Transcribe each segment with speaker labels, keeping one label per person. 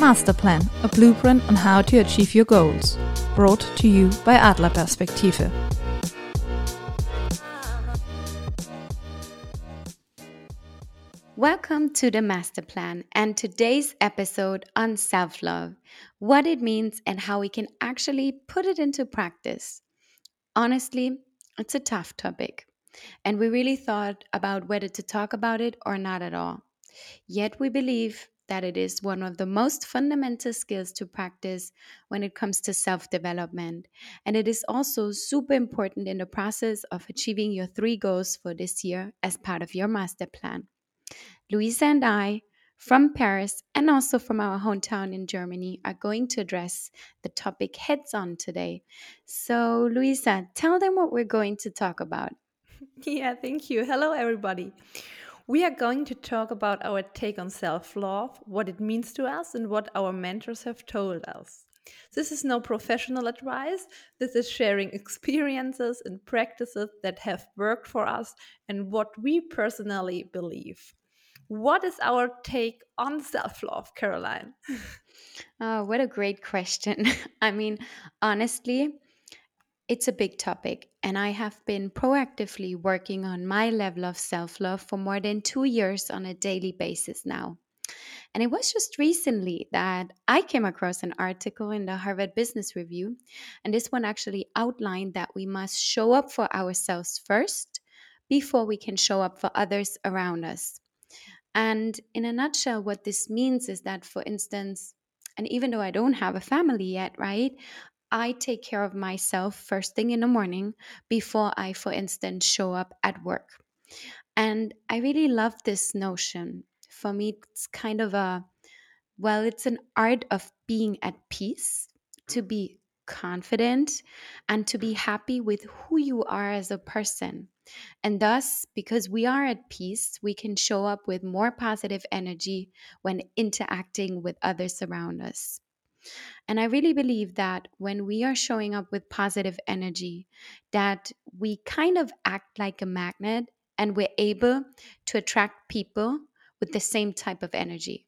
Speaker 1: Master Plan, a blueprint on how to achieve your goals. Brought to you by Adler Perspektive.
Speaker 2: Welcome to the Master Plan and today's episode on self love, what it means, and how we can actually put it into practice. Honestly, it's a tough topic, and we really thought about whether to talk about it or not at all. Yet we believe that it is one of the most fundamental skills to practice when it comes to self development. And it is also super important in the process of achieving your three goals for this year as part of your master plan. Louisa and I, from Paris and also from our hometown in Germany, are going to address the topic heads on today. So, Louisa, tell them what we're going to talk about.
Speaker 3: Yeah, thank you. Hello, everybody. We are going to talk about our take on self love, what it means to us, and what our mentors have told us. This is no professional advice. This is sharing experiences and practices that have worked for us and what we personally believe. What is our take on self love, Carolyne?
Speaker 2: oh, what a great question. I mean, honestly, it's a big topic, and I have been proactively working on my level of self love for more than two years on a daily basis now. And it was just recently that I came across an article in the Harvard Business Review, and this one actually outlined that we must show up for ourselves first before we can show up for others around us. And in a nutshell, what this means is that, for instance, and even though I don't have a family yet, right, I take care of myself first thing in the morning before I, for instance, show up at work. And I really love this notion. For me, it's kind of a, well, it's an art of being at peace, to be confident, and to be happy with who you are as a person. And thus, because we are at peace, we can show up with more positive energy when interacting with others around us. And I really believe that when we are showing up with positive energy, that we kind of act like a magnet and we're able to attract people with the same type of energy.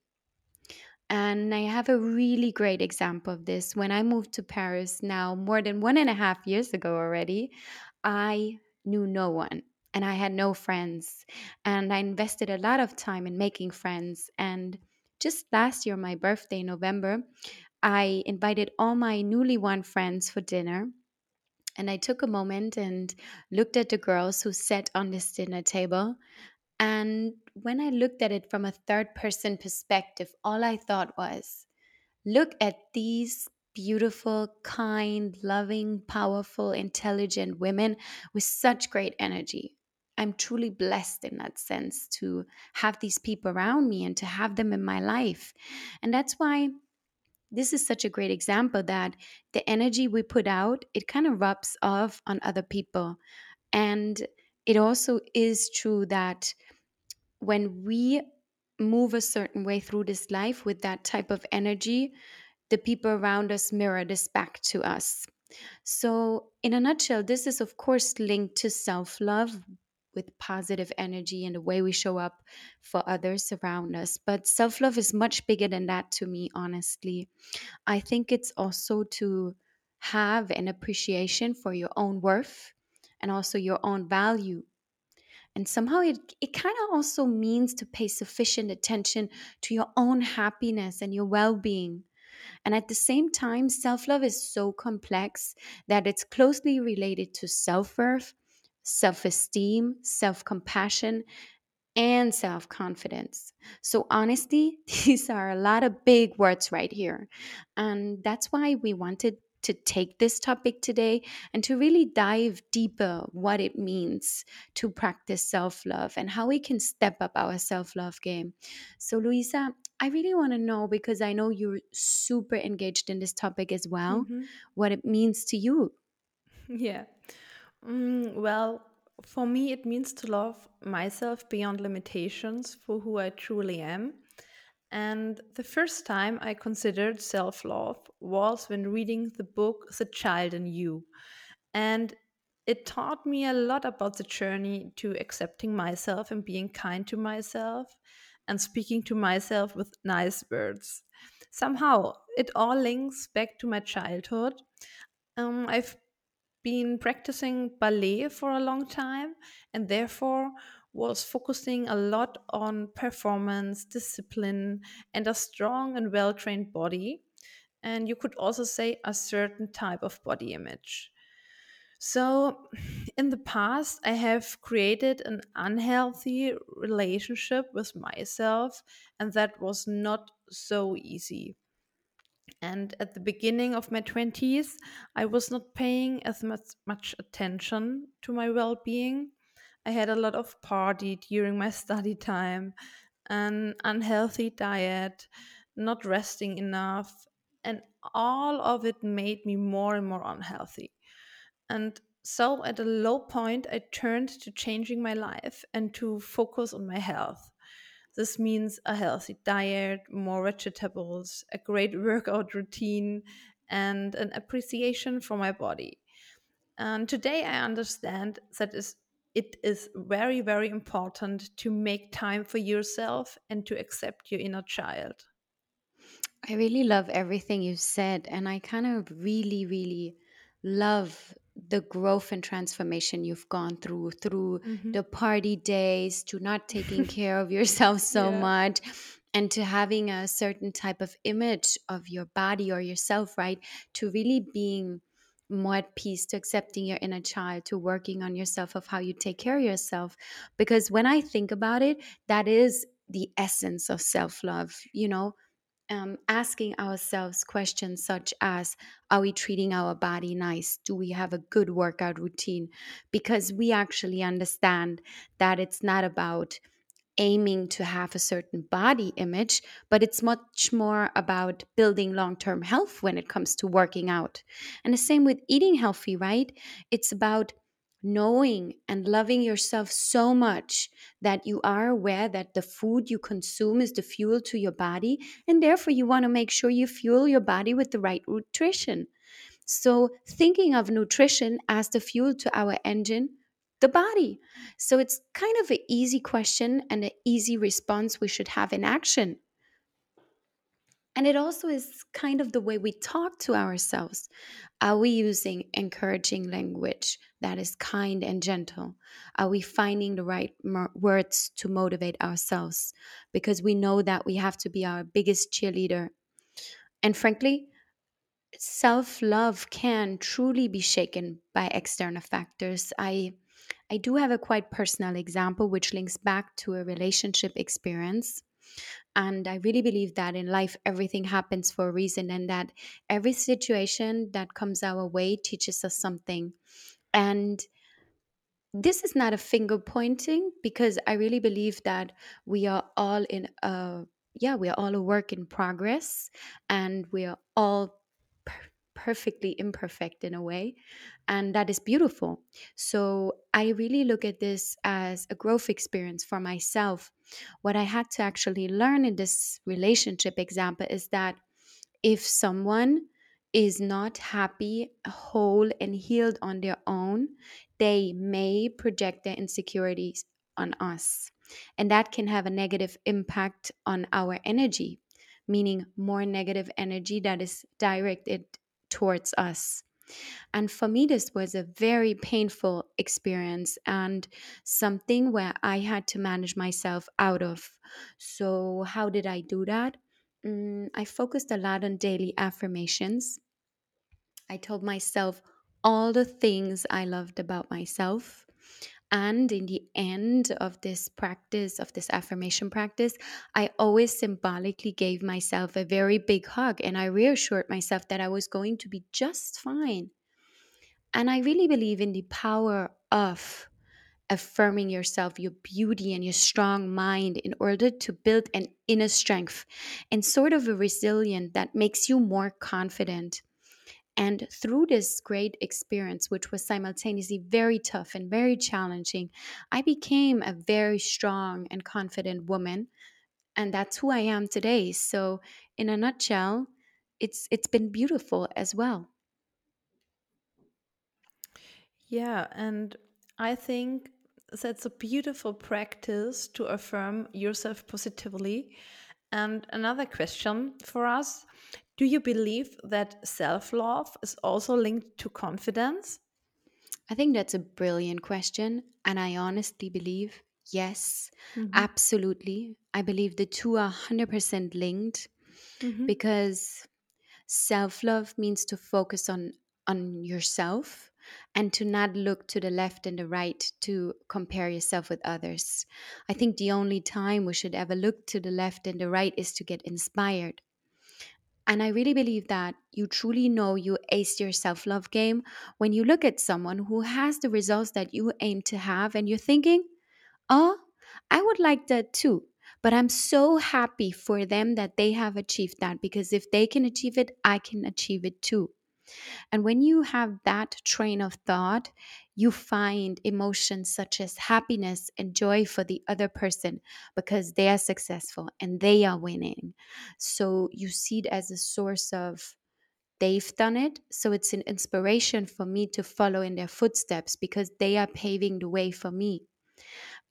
Speaker 2: And I have a really great example of this. When I moved to Paris now, more than one and a half years ago already, I knew no one and I had no friends. And I invested a lot of time in making friends. And just last year, my birthday, November, I invited all my newly won friends for dinner. And I took a moment and looked at the girls who sat on this dinner table. And when I looked at it from a third person perspective, all I thought was, look at these beautiful, kind, loving, powerful, intelligent women with such great energy. I'm truly blessed in that sense to have these people around me and to have them in my life. And that's why this is such a great example that the energy we put out it kind of rubs off on other people. And it also is true that when we move a certain way through this life with that type of energy the people around us mirror this back to us. So in a nutshell this is of course linked to self-love with positive energy and the way we show up for others around us. But self love is much bigger than that to me, honestly. I think it's also to have an appreciation for your own worth and also your own value. And somehow it, it kind of also means to pay sufficient attention to your own happiness and your well being. And at the same time, self love is so complex that it's closely related to self worth self esteem, self compassion, and self confidence. So, honesty, these are a lot of big words right here. And that's why we wanted to take this topic today and to really dive deeper what it means to practice self-love and how we can step up our self-love game. So Louisa, I really want to know because I know you're super engaged in this topic as well, mm-hmm. what it means to you.
Speaker 3: Yeah. Mm, well, for me, it means to love myself beyond limitations for who I truly am. And the first time I considered self love was when reading the book The Child in You. And it taught me a lot about the journey to accepting myself and being kind to myself and speaking to myself with nice words. somehow it all links back to my childhood. Um, I've been practicing ballet for a long time and therefore was focusing a lot on performance, discipline, and a strong and well trained body. And you could also say a certain type of body image. So, in the past, I have created an unhealthy relationship with myself, and that was not so easy. And at the beginning of my 20s, I was not paying as much, much attention to my well being. I had a lot of party during my study time, an unhealthy diet, not resting enough, and all of it made me more and more unhealthy. And so at a low point, I turned to changing my life and to focus on my health. This means a healthy diet, more vegetables, a great workout routine, and an appreciation for my body. And today I understand that is it is very very important to make time for yourself and to accept your inner child.
Speaker 2: I really love everything you said, and I kind of really, really love the growth and transformation you've gone through through
Speaker 3: hmm
Speaker 2: the party days to not taking care of yourself so
Speaker 3: Yeah.
Speaker 2: much and to having a certain type of image of your body or yourself right? To really being more at peace to accepting your inner child to working on yourself of how you take care of yourself. Because when i think about it that is the essence of self-love you know um, asking ourselves questions such as Are we treating our body nice? Do we have a good workout routine? Because we actually understand that it's not about aiming to have a certain body image, but it's much more about building long term health when it comes to working out. And the same with eating healthy, right? It's about knowing and loving yourself so much that you are aware that the food you consume is the fuel to your body, and therefore you want to make sure you fuel your body with the right nutrition. So, thinking of nutrition as the fuel to our engine, the body. So, it's kind of an easy question and an easy response we should have in action. And it also is kind of the way we talk to ourselves. Are we using encouraging language that is kind and gentle? Are we finding the right words to motivate ourselves? Because we know that we have to be our biggest cheerleader. And frankly, self love can truly be shaken by external factors. I I do have a quite personal example which links back to a relationship experience. And I really believe that in life, everything happens for a reason, and that every situation that comes our way teaches us something. And this is not a finger pointing because I really believe that we are all in a yeah, we are all a work in progress and we are all perfectly imperfect in a way and that is beautiful. So I really look at this as a growth experience for myself. What I had to actually learn in this relationship example is that if someone is not happy, whole, and healed on their own, they may project their insecurities on us. And that can have a negative impact on our energy, meaning more negative energy that is directed towards us. And for me, this was a very painful experience and something where I had to manage myself out of. So, how did I do that? Mm, I focused a lot on daily affirmations. I told myself all the things I loved about myself. And in the end of this practice, of this affirmation practice, I always symbolically gave myself a very big hug and I reassured myself that I was going to be just fine. And I really believe in the power of affirming yourself, your beauty, and your strong mind in order to build an inner strength and sort of a resilience that makes you more confident. And through this great experience, which was simultaneously very tough and very challenging, I became a very strong and confident woman. And that's who I am today. So, in a nutshell, it's it's been beautiful as well.
Speaker 3: Yeah, and I think that's a beautiful practice to affirm yourself positively And another question for us Do you believe that self love is also linked to confidence?
Speaker 2: I think that's a brilliant question. And I honestly believe yes,
Speaker 3: Mhm.
Speaker 2: absolutely. I believe the two are 100% linked
Speaker 3: Mhm.
Speaker 2: because self love means to focus on, on yourself and to not look to the left and the right to compare yourself with others. I think the only time we should ever look to the left and the right is to get inspired. And I really believe that you truly know you aced your self love game when you look at someone who has the results that you aim to have and you're thinking, oh, I would like that too. But I'm so happy for them that they have achieved that because if they can achieve it, I can achieve it too. And when you have that train of thought, you find emotions such as happiness and joy for the other person because they are successful and they are winning. So you see it as a source of they've done it. So it's an inspiration for me to follow in their footsteps because they are paving the way for me.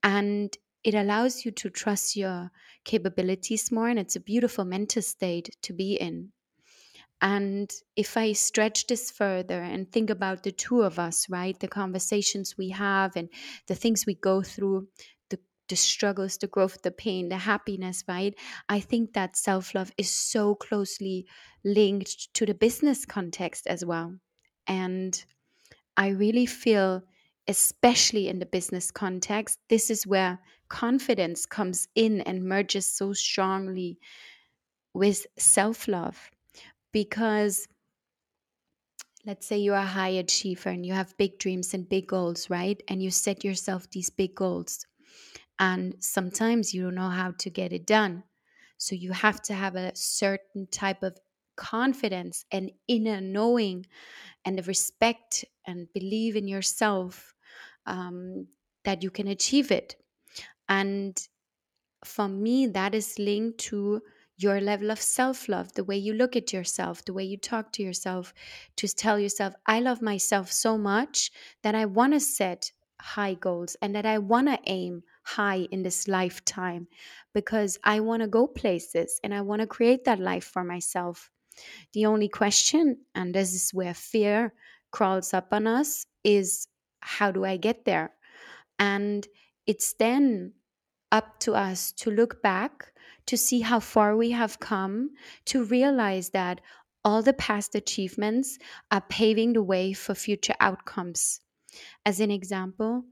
Speaker 2: And it allows you to trust your capabilities more. And it's a beautiful mental state to be in. And if I stretch this further and think about the two of us, right, the conversations we have and the things we go through, the, the struggles, the growth, the pain, the happiness, right, I think that self love is so closely linked to the business context as well. And I really feel, especially in the business context, this is where confidence comes in and merges so strongly with self love because let's say you're a high achiever and you have big dreams and big goals, right? And you set yourself these big goals. And sometimes you don't know how to get it done. So you have to have a certain type of confidence and inner knowing and the respect and believe in yourself um, that you can achieve it. And for me, that is linked to your level of self love, the way you look at yourself, the way you talk to yourself, to tell yourself, I love myself so much that I want to set high goals and that I want to aim high in this lifetime because I want to go places and I want to create that life for myself. The only question, and this is where fear crawls up on us, is how do I get there? And it's then up to us to look back, to see how far we have come, to realize that all the past achievements are paving the way for future outcomes. As an example,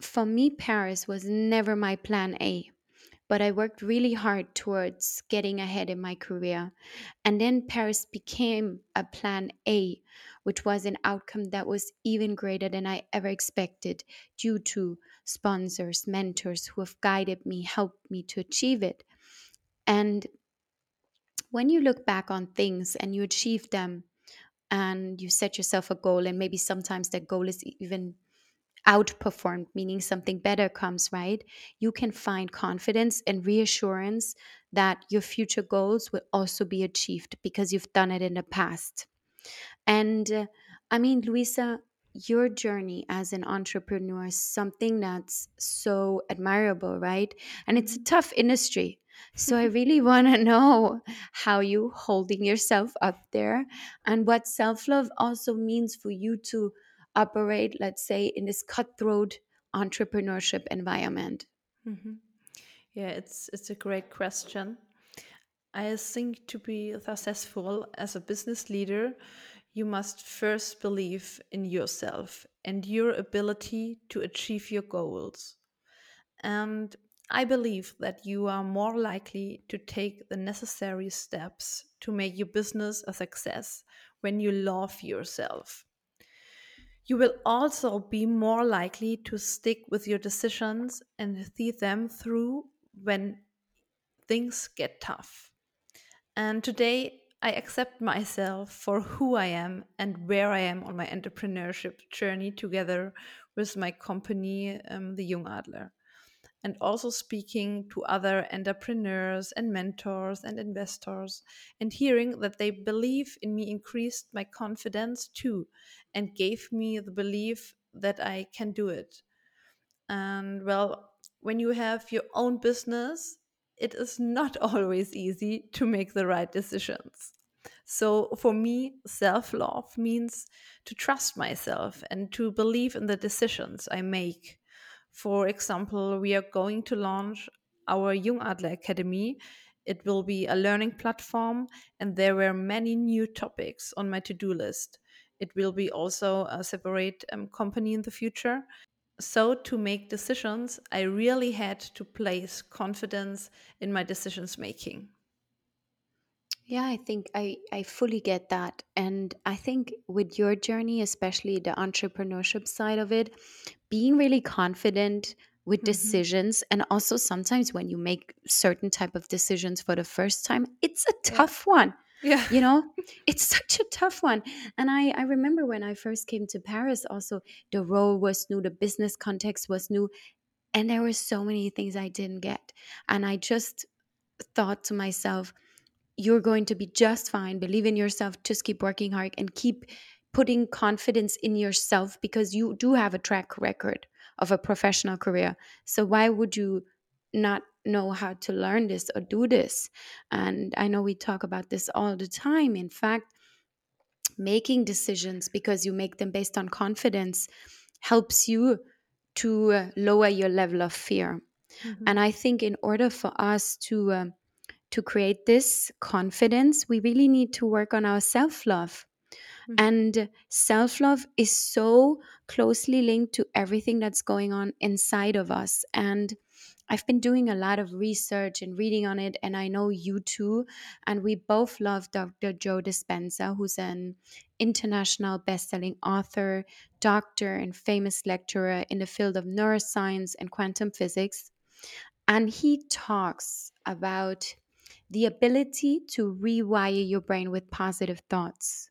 Speaker 2: for me, Paris was never my plan A, but I worked really hard towards getting ahead in my career. And then Paris became a plan A, which was an outcome that was even greater than I ever expected due to sponsors, mentors who have guided me, helped me to achieve it. And when you look back on things and you achieve them and you set yourself a goal, and maybe sometimes that goal is even outperformed, meaning something better comes, right? You can find confidence and reassurance that your future goals will also be achieved because you've done it in the past. And uh, I mean, Louisa, your journey as an entrepreneur is something that's so admirable, right? And it's a tough industry. So I really want to know how you holding yourself up there and what self-love also means for you to operate, let's say, in this cutthroat entrepreneurship environment.
Speaker 3: Mhm. Yeah, it's it's a great question. I think to be successful as a business leader, you must first believe in yourself and your ability to achieve your goals. And I believe that you are more likely to take the necessary steps to make your business a success when you love yourself. You will also be more likely to stick with your decisions and see them through when things get tough. And today, I accept myself for who I am and where I am on my entrepreneurship journey together with my company, um, the Jung Adler. And also speaking to other entrepreneurs and mentors and investors, and hearing that they believe in me increased my confidence too, and gave me the belief that I can do it. And well, when you have your own business, it is not always easy to make the right decisions. So, for me, self love means to trust myself and to believe in the decisions I make. For example, we are going to launch our Young Adler Academy. It will be a learning platform, and there were many new topics on my to do list. It will be also a separate um, company in the future. So, to make decisions, I really had to place confidence in my decisions making.
Speaker 2: Yeah, I think I, I fully get that. And I think with your journey, especially the entrepreneurship side of it, being really confident with
Speaker 3: Mhm.
Speaker 2: decisions and also sometimes when you make certain type of decisions for the first time, it's a
Speaker 3: Yeah.
Speaker 2: tough one.
Speaker 3: Yeah.
Speaker 2: You know, it's such a tough one. And I, I remember when I first came to Paris, also the role was new, the business context was new, and there were so many things I didn't get. And I just thought to myself, you're going to be just fine. Believe in yourself. Just keep working hard and keep putting confidence in yourself because you do have a track record of a professional career. So why would you not know how to learn this or do this? And I know we talk about this all the time. In fact, making decisions because you make them based on confidence helps you to uh, lower your level of fear.
Speaker 3: Mhm.
Speaker 2: And I think in order for us to um, to create this confidence, we really need to work on our self love.
Speaker 3: Mhm.
Speaker 2: And self love is so closely linked to everything that's going on inside of us. And I've been doing a lot of research and reading on it, and I know you too. And we both love Dr. Joe Dispenza, who's an international best-selling author, doctor, and famous lecturer in the field of neuroscience and quantum physics. And he talks about the ability to rewire your brain with positive thoughts.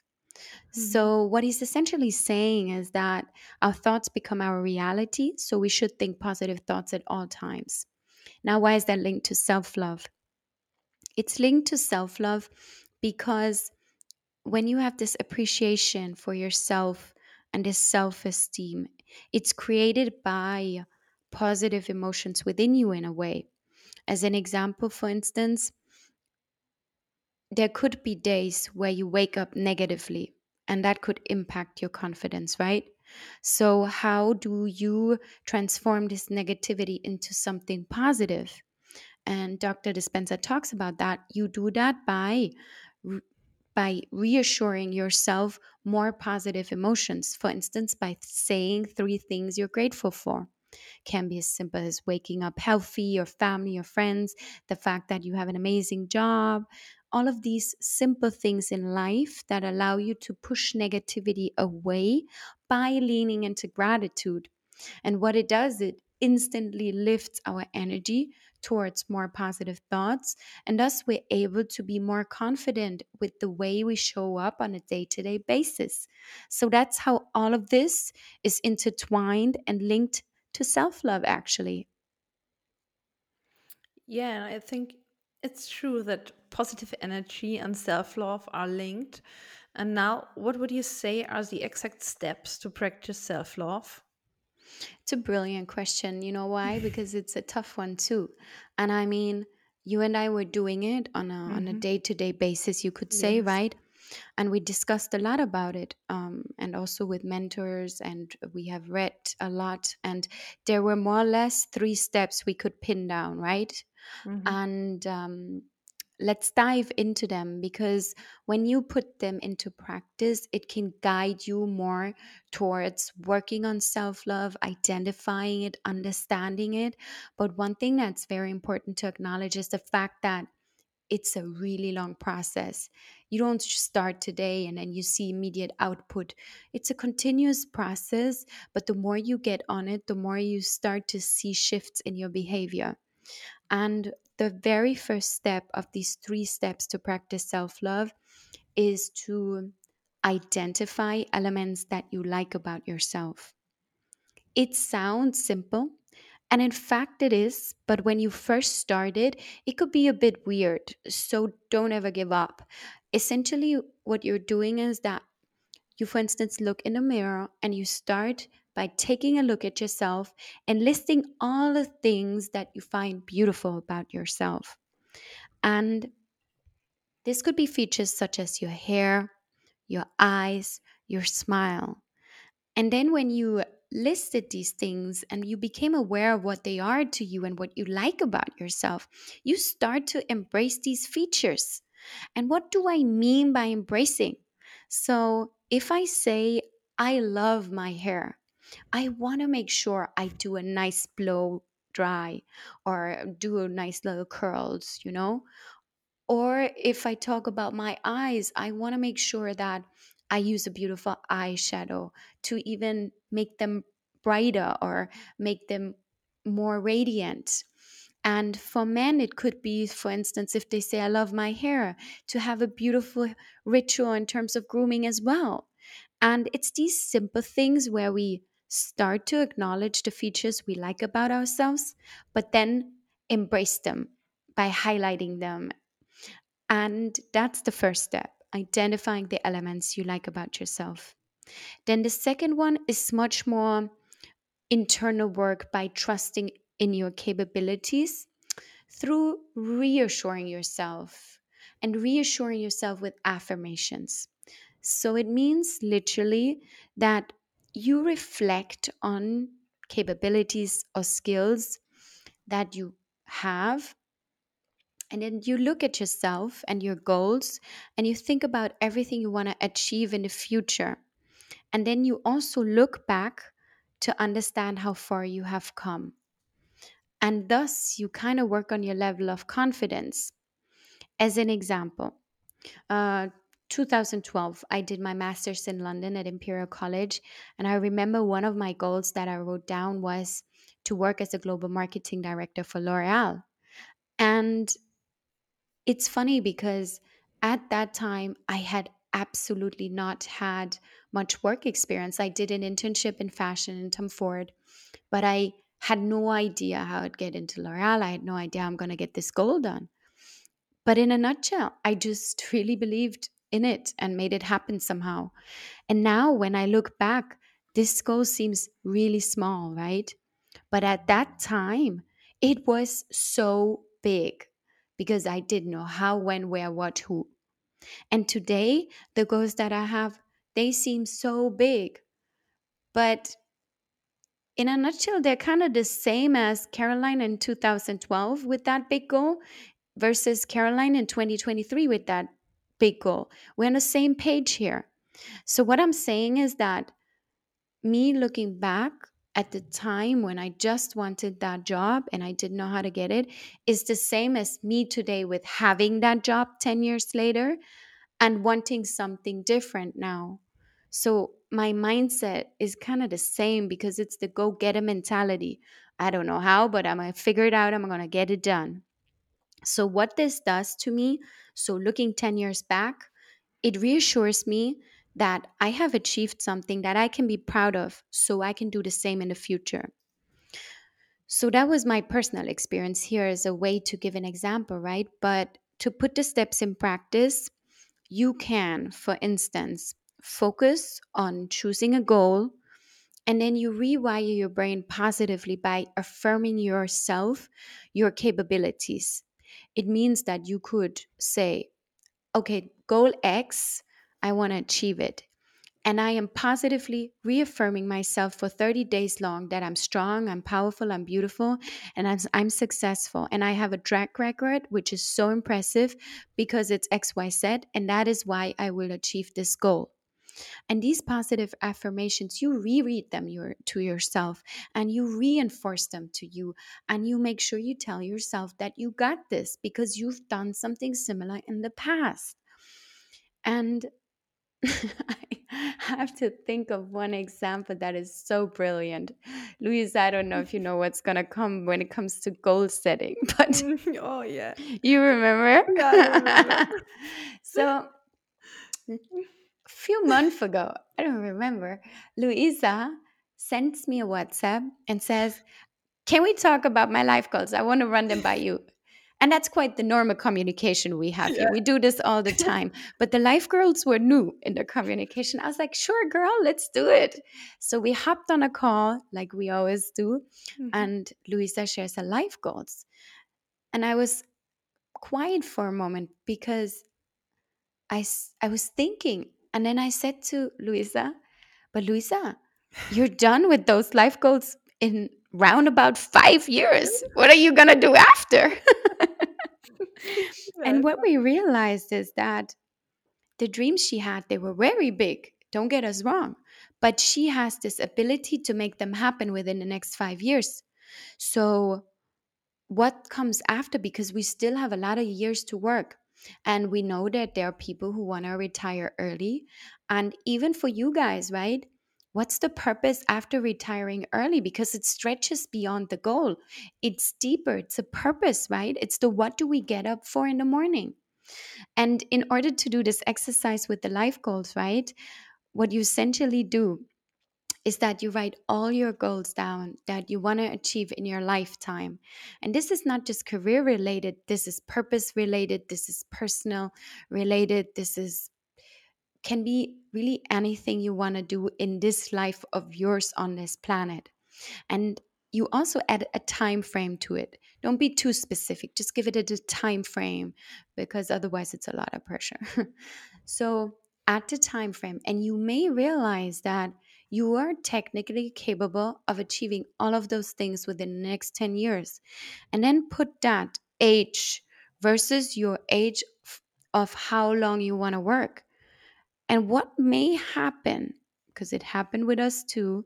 Speaker 3: Mhm.
Speaker 2: So, what he's essentially saying is that our thoughts become our reality. So, we should think positive thoughts at all times. Now, why is that linked to self love? It's linked to self love because when you have this appreciation for yourself and this self esteem, it's created by positive emotions within you in a way. As an example, for instance, there could be days where you wake up negatively and that could impact your confidence, right? So, how do you transform this negativity into something positive? And Dr. Dispenza talks about that. You do that by by reassuring yourself more positive emotions. For instance, by saying three things you're grateful for. Can be as simple as waking up healthy, your family, your friends, the fact that you have an amazing job, all of these simple things in life that allow you to push negativity away by leaning into gratitude. And what it does, it instantly lifts our energy towards more positive thoughts. And thus, we're able to be more confident with the way we show up on a day to day basis. So, that's how all of this is intertwined and linked to self love, actually.
Speaker 3: Yeah, I think it's true that positive energy and self love are linked. And now, what would you say are the exact steps to practice self love?
Speaker 2: It's a brilliant question. You know why? Because it's a tough one too. And I mean, you and I were doing it on a on a day to day basis, you could say,
Speaker 3: Yes.
Speaker 2: right? And we discussed a lot about it, um, and also with mentors, and we have read a lot. And there were more or less three steps we could pin down, right?
Speaker 3: hmm
Speaker 2: and um, let's dive into them because when you put them into practice, it can guide you more towards working on self love, identifying it, understanding it. But one thing that's very important to acknowledge is the fact that it's a really long process. You don't start today and then you see immediate output. It's a continuous process, but the more you get on it, the more you start to see shifts in your behavior. And the very first step of these three steps to practice self love is to identify elements that you like about yourself. It sounds simple, and in fact, it is, but when you first started, it could be a bit weird. So don't ever give up. Essentially, what you're doing is that you, for instance, look in the mirror and you start by taking a look at yourself and listing all the things that you find beautiful about yourself. And this could be features such as your hair, your eyes, your smile. And then when you listed these things and you became aware of what they are to you and what you like about yourself, you start to embrace these features. And what do I mean by embracing? So if I say, I love my hair, I want to make sure I do a nice blow dry or do a nice little curls, you know? Or if I talk about my eyes, I want to make sure that I use a beautiful eyeshadow to even make them brighter or make them more radiant. And for men, it could be, for instance, if they say, I love my hair, to have a beautiful ritual in terms of grooming as well. And it's these simple things where we start to acknowledge the features we like about ourselves, but then embrace them by highlighting them and that's the first step identifying the elements you like about yourself. Then the second one is much more internal work by trusting in your capabilities through reassuring yourself and reassuring yourself with affirmations. So it means literally that you reflect on capabilities or skills that you have and then you look at yourself and your goals and you think about everything you want to achieve in the future. And then you also look back to understand how far you have come. And thus, you kind of work on your level of confidence. As an example, uh, 2012, I did my master's in London at Imperial College. And I remember one of my goals that I wrote down was to work as a global marketing director for L'Oreal. And it's funny because at that time I had absolutely not had much work experience. I did an internship in fashion in Tom Ford, but I had no idea how I'd get into L'Oreal. I had no idea I'm going to get this goal done. But in a nutshell, I just really believed in it and made it happen somehow. And now when I look back, this goal seems really small, right? But at that time, it was so big because I didn't know how, when, where, what, who. And today, the goals that I have, they seem so big. But in a nutshell, they're kind of the same as Carolyne in 2012 with that big goal versus Carolyne in 2023 with that big goal. We're on the same page here. So, what I'm saying is that me looking back at the time when I just wanted that job and I didn't know how to get it is the same as me today with having that job 10 years later and wanting something different now. So my mindset is kind of the same because it's the go get a mentality. I don't know how, but I'm going to figure it out. I'm going to get it done. So, what this does to me, so looking 10 years back, it reassures me that I have achieved something that I can be proud of so I can do the same in the future. So that was my personal experience here as a way to give an example, right? But to put the steps in practice, you can, for instance, focus on choosing a goal and then you rewire your brain positively by affirming yourself, your capabilities. It means that you could say, okay, goal X I want to achieve it. And I am positively reaffirming myself for 30 days long that I'm strong, I'm powerful, I'm beautiful, and I'm, I'm successful. And I have a track record, which is so impressive because it's XYZ, and that is why I will achieve this goal. And these positive affirmations, you reread them your, to yourself and you reinforce them to you. And you make sure you tell yourself that you got this because you've done something similar in the past. And I have to think of one example that is so brilliant. Louise, I don't know if you know what's going to come when it comes to goal setting, but mm,
Speaker 3: oh, yeah.
Speaker 2: You remember?
Speaker 3: Yeah, I remember.
Speaker 2: so, few months ago, I don't remember, Louisa sends me a WhatsApp and says, Can we talk about my life goals? I want to run them by you. And that's quite the normal communication we have yeah. here. We do this all the time. but the life girls were new in their communication. I was like, sure, girl, let's do it. So we hopped on a call like we always do. Mm-hmm. And Louisa shares her life goals. And I was quiet for a moment because I, I was thinking, and then I said to Louisa, but Louisa, you're done with those life goals in round about five years. What are you going to do after? and what we realized is that the dreams she had, they were very big. Don't get us wrong. But she has this ability to make them happen within the next five years. So, what comes after? Because we still have a lot of years to work. And we know that there are people who want to retire early. And even for you guys, right? What's the purpose after retiring early? Because it stretches beyond the goal. It's deeper. It's a purpose, right? It's the what do we get up for in the morning? And in order to do this exercise with the life goals, right? What you essentially do is that you write all your goals down that you want to achieve in your lifetime. And this is not just career related, this is purpose related, this is personal related, this is can be really anything you want to do in this life of yours on this planet. And you also add a time frame to it. Don't be too specific. Just give it a time frame because otherwise it's a lot of pressure. so add the time frame and you may realize that you are technically capable of achieving all of those things within the next 10 years. And then put that age versus your age of how long you want to work. And what may happen, because it happened with us too,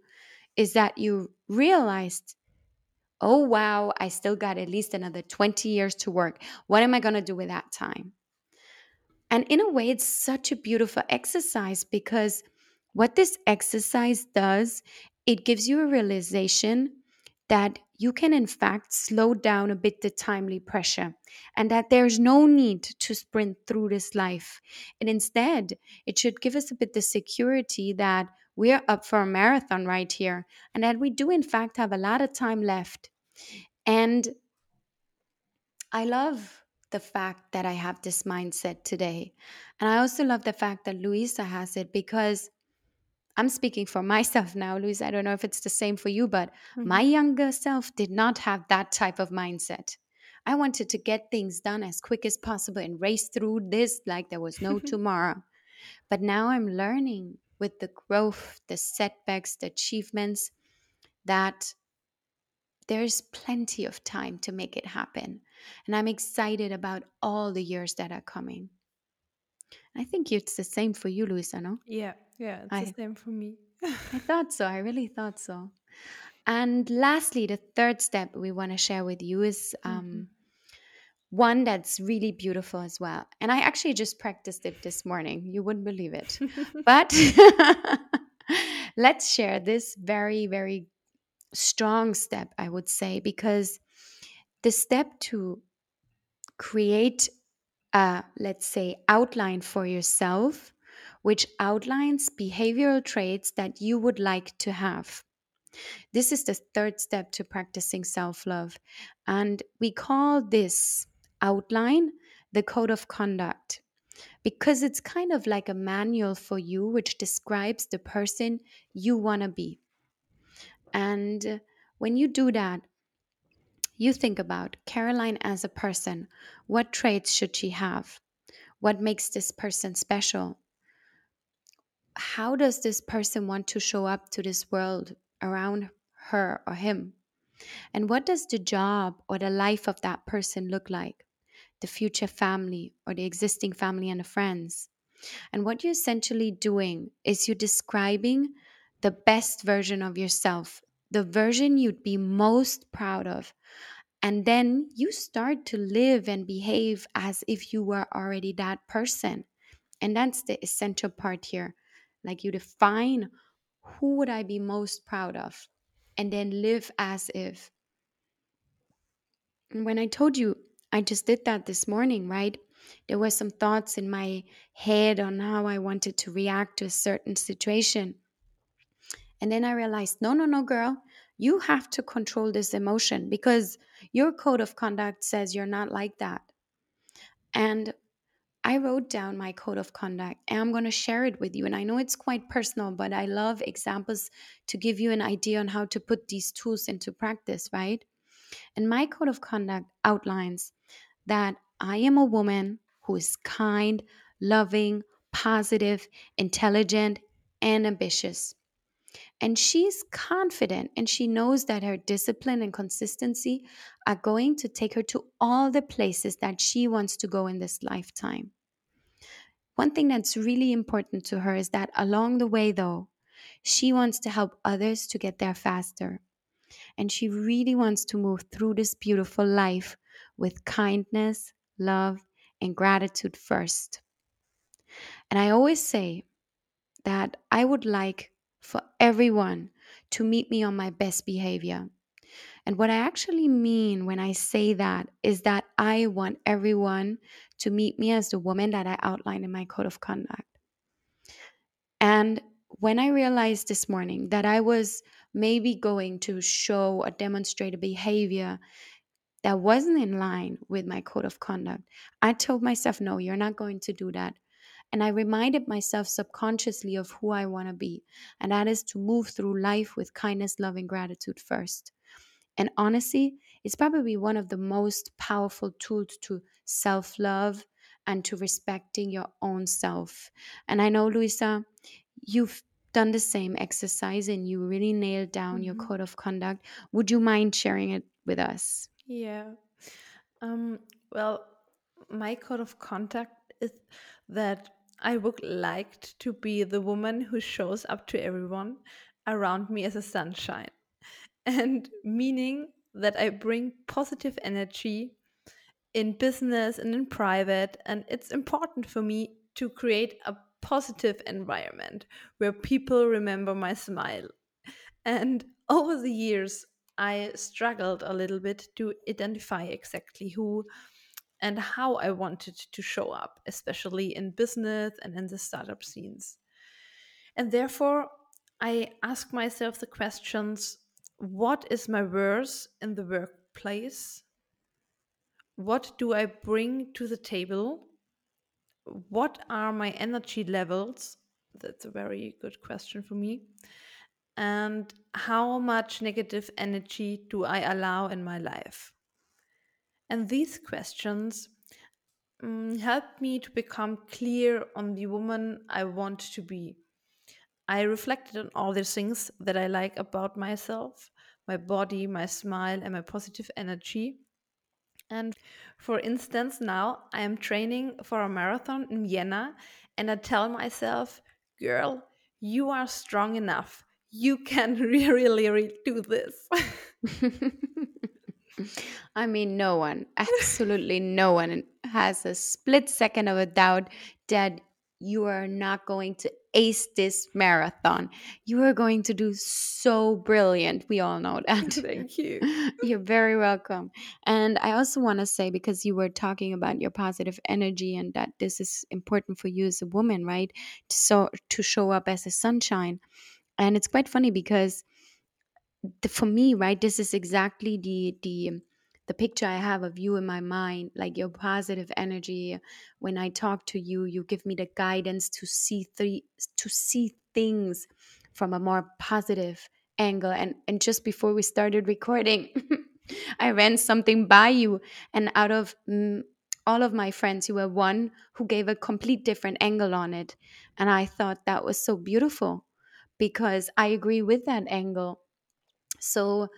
Speaker 2: is that you realized, oh, wow, I still got at least another 20 years to work. What am I going to do with that time? And in a way, it's such a beautiful exercise because what this exercise does, it gives you a realization that you can, in fact, slow down a bit the timely pressure and that there's no need to sprint through this life. And instead, it should give us a bit the security that we're up for a marathon right here and that we do, in fact, have a lot of time left. And I love the fact that I have this mindset today. And I also love the fact that Louisa has it because I'm speaking for myself now, Louisa. I don't know if it's the same for you, but mm-hmm. my younger self did not have that type of mindset. I wanted to get things done as quick as possible and race through this like there was no tomorrow. But now I'm learning with the growth, the setbacks, the achievements that there's plenty of time to make it happen. And I'm excited about all the years that are coming. I think it's the same for you, Louisa, no?
Speaker 3: Yeah, yeah, it's I, the same for me.
Speaker 2: I thought so. I really thought so. And lastly, the third step we want to share with you is um, mm-hmm. one that's really beautiful as well. And I actually just practiced it this morning. You wouldn't believe it. but let's share this very, very strong step, I would say, because the step to create a, let's say, outline for yourself, which outlines behavioral traits that you would like to have. This is the third step to practicing self love. And we call this outline the code of conduct because it's kind of like a manual for you, which describes the person you want to be. And when you do that, you think about Carolyne as a person. What traits should she have? What makes this person special? How does this person want to show up to this world around her or him? And what does the job or the life of that person look like? The future family or the existing family and the friends? And what you're essentially doing is you're describing the best version of yourself, the version you'd be most proud of. And then you start to live and behave as if you were already that person. And that's the essential part here. Like you define who would I be most proud of? And then live as if. when I told you I just did that this morning, right? There were some thoughts in my head on how I wanted to react to a certain situation. And then I realized, no, no, no, girl, you have to control this emotion because your code of conduct says you're not like that. And I wrote down my code of conduct and I'm going to share it with you. And I know it's quite personal, but I love examples to give you an idea on how to put these tools into practice, right? And my code of conduct outlines that I am a woman who is kind, loving, positive, intelligent, and ambitious. And she's confident and she knows that her discipline and consistency are going to take her to all the places that she wants to go in this lifetime. One thing that's really important to her is that along the way, though, she wants to help others to get there faster. And she really wants to move through this beautiful life with kindness, love, and gratitude first. And I always say that I would like for everyone to meet me on my best behavior. And what I actually mean when I say that is that I want everyone to meet me as the woman that I outlined in my code of conduct. And when I realized this morning that I was maybe going to show or demonstrate a behavior that wasn't in line with my code of conduct, I told myself, no, you're not going to do that. And I reminded myself subconsciously of who I want to be. And that is to move through life with kindness, love, and gratitude first. And honestly, it's probably one of the most powerful tools to self love and to respecting your own self. And I know, Louisa, you've done the same exercise and you really nailed down mm-hmm. your code of conduct. Would you mind sharing it with us?
Speaker 3: Yeah. Um, well, my code of conduct is that I would like to be the woman who shows up to everyone around me as a sunshine. And meaning that I bring positive energy in business and in private. And it's important for me to create a positive environment where people remember my smile. And over the years, I struggled a little bit to identify exactly who and how I wanted to show up, especially in business and in the startup scenes. And therefore, I ask myself the questions what is my worth in the workplace? What do I bring to the table? What are my energy levels? That's a very good question for me. And how much negative energy do I allow in my life? And these questions um, help me to become clear on the woman I want to be. I reflected on all the things that I like about myself my body, my smile, and my positive energy. And for instance, now I am training for a marathon in Vienna, and I tell myself, girl, you are strong enough. You can really, really do this.
Speaker 2: I mean, no one, absolutely no one has a split second of a doubt that you are not going to ace this marathon. You are going to do so brilliant. We all know that.
Speaker 3: Thank you.
Speaker 2: You're very welcome. And I also want to say, because you were talking about your positive energy and that this is important for you as a woman, right? So to show up as a sunshine. And it's quite funny because the, for me, right, this is exactly the the the picture I have of you in my mind, like your positive energy. When I talk to you, you give me the guidance to see three to see things from a more positive angle. And and just before we started recording, I ran something by you, and out of mm, all of my friends, you were one who gave a complete different angle on it, and I thought that was so beautiful because I agree with that angle. So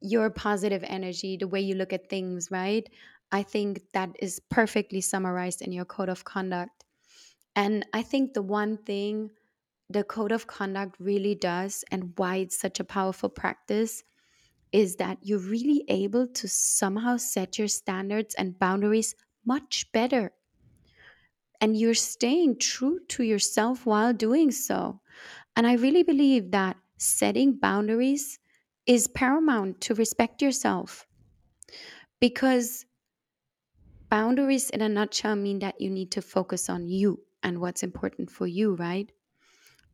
Speaker 2: your positive energy, the way you look at things, right? I think that is perfectly summarized in your code of conduct. And I think the one thing the code of conduct really does and why it's such a powerful practice is that you're really able to somehow set your standards and boundaries much better. And you're staying true to yourself while doing so. And I really believe that setting boundaries is paramount to respect yourself because boundaries in a nutshell mean that you need to focus on you and what's important for you, right?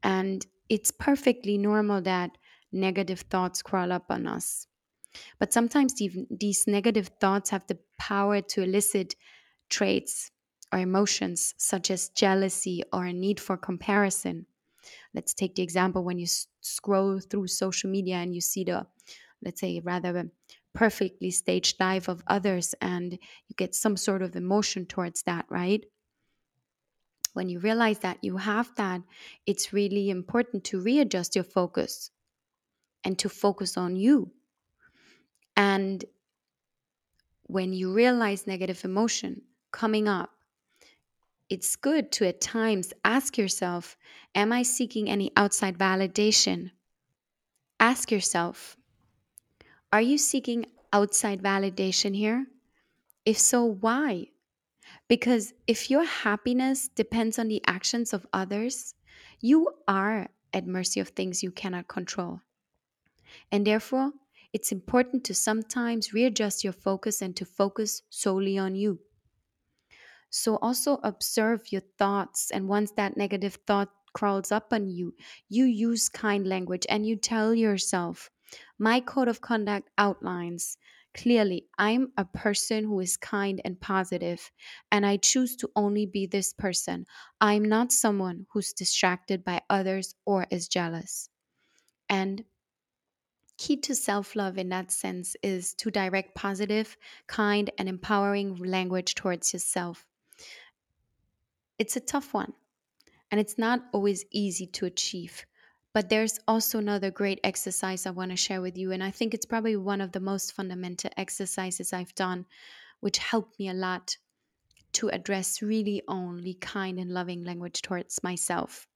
Speaker 2: And it's perfectly normal that negative thoughts crawl up on us. But sometimes even these negative thoughts have the power to elicit traits or emotions such as jealousy or a need for comparison let's take the example when you s- scroll through social media and you see the let's say rather perfectly staged life of others and you get some sort of emotion towards that, right? When you realize that you have that, it's really important to readjust your focus and to focus on you. And when you realize negative emotion coming up, it's good to at times ask yourself Am I seeking any outside validation? Ask yourself Are you seeking outside validation here? If so, why? Because if your happiness depends on the actions of others, you are at mercy of things you cannot control. And therefore, it's important to sometimes readjust your focus and to focus solely on you. So also observe your thoughts. And once that negative thought crawls up on you, you use kind language and you tell yourself, my code of conduct outlines clearly I'm a person who is kind and positive, and I choose to only be this person. I'm not someone who's distracted by others or is jealous. And key to self love in that sense is to direct positive, kind, and empowering language towards yourself it's a tough one and it's not always easy to achieve. But there's also another great exercise I want to share with you. And I think it's probably one of the most fundamental exercises I've done, which helped me a lot to address really only kind and loving language towards myself.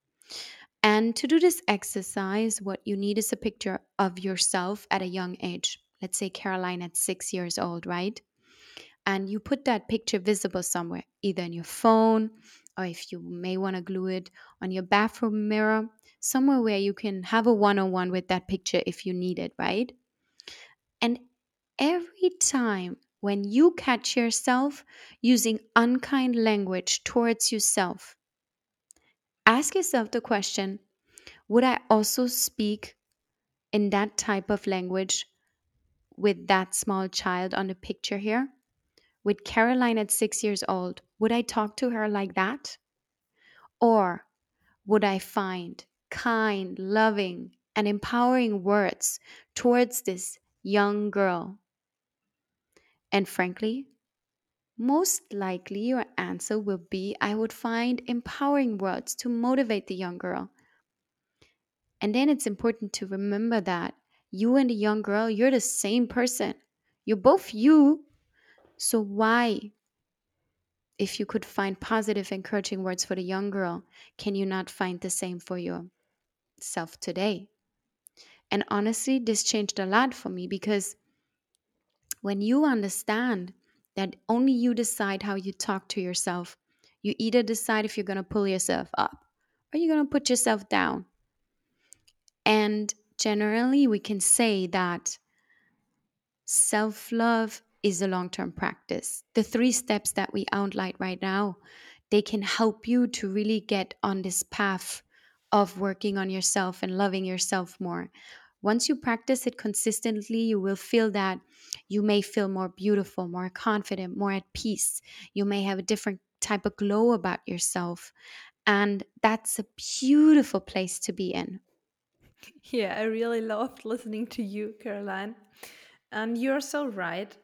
Speaker 2: And to do this exercise, what you need is a picture of yourself at a young age. Let's say Carolyne at six years old, right? And you put that picture visible somewhere, either in your phone or if you may want to glue it on your bathroom mirror, somewhere where you can have a one on one with that picture if you need it, right? And every time when you catch yourself using unkind language towards yourself, ask yourself the question Would I also speak in that type of language with that small child on the picture here? With Carolyne at six years old, would I talk to her like that? Or would I find kind, loving, and empowering words towards this young girl? And frankly, most likely your answer will be I would find empowering words to motivate the young girl. And then it's important to remember that you and the young girl, you're the same person. You're both you, so, why, if you could find positive, encouraging words for the young girl, can you not find the same for yourself today? And honestly, this changed a lot for me because when you understand that only you decide how you talk to yourself, you either decide if you're going to pull yourself up or you're going to put yourself down. And generally, we can say that self love is a long-term practice. The three steps that we outlined right now, they can help you to really get on this path of working on yourself and loving yourself more. Once you practice it consistently, you will feel that you may feel more beautiful, more confident, more at peace. You may have a different type of glow about yourself. And that's a beautiful place to be in.
Speaker 3: Yeah, I really loved listening to you, Carolyne. And you're so right.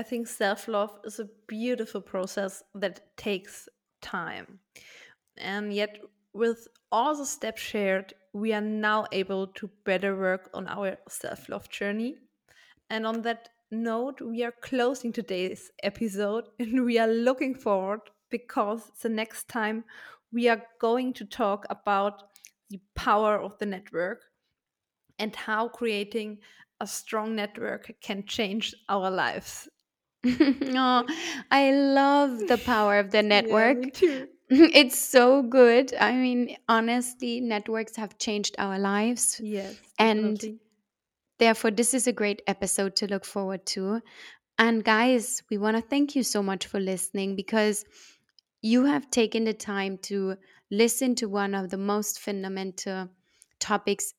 Speaker 3: I think self love is a beautiful process that takes time. And yet, with all the steps shared, we are now able to better work on our self love journey. And on that note, we are closing today's episode and we are looking forward because the next time we are going to talk about the power of the network and how creating a strong network can change our lives
Speaker 2: oh, I love the power of the network.
Speaker 3: Yeah, me too.
Speaker 2: It's so good. I mean, honestly, networks have changed our lives.
Speaker 3: Yes,
Speaker 2: and
Speaker 3: definitely.
Speaker 2: therefore, this is a great episode to look forward to. And guys, we want to thank you so much for listening because you have taken the time to listen to one of the most fundamental topics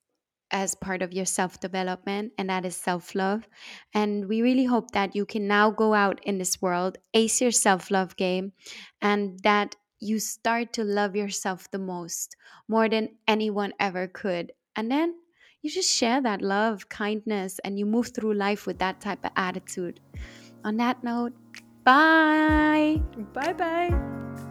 Speaker 2: as part of your self development, and that is self love. And we really hope that you can now go out in this world, ace your self love game, and that you start to love yourself the most, more than anyone ever could. And then you just share that love, kindness, and you move through life with that type of attitude. On that note, bye.
Speaker 3: Bye bye.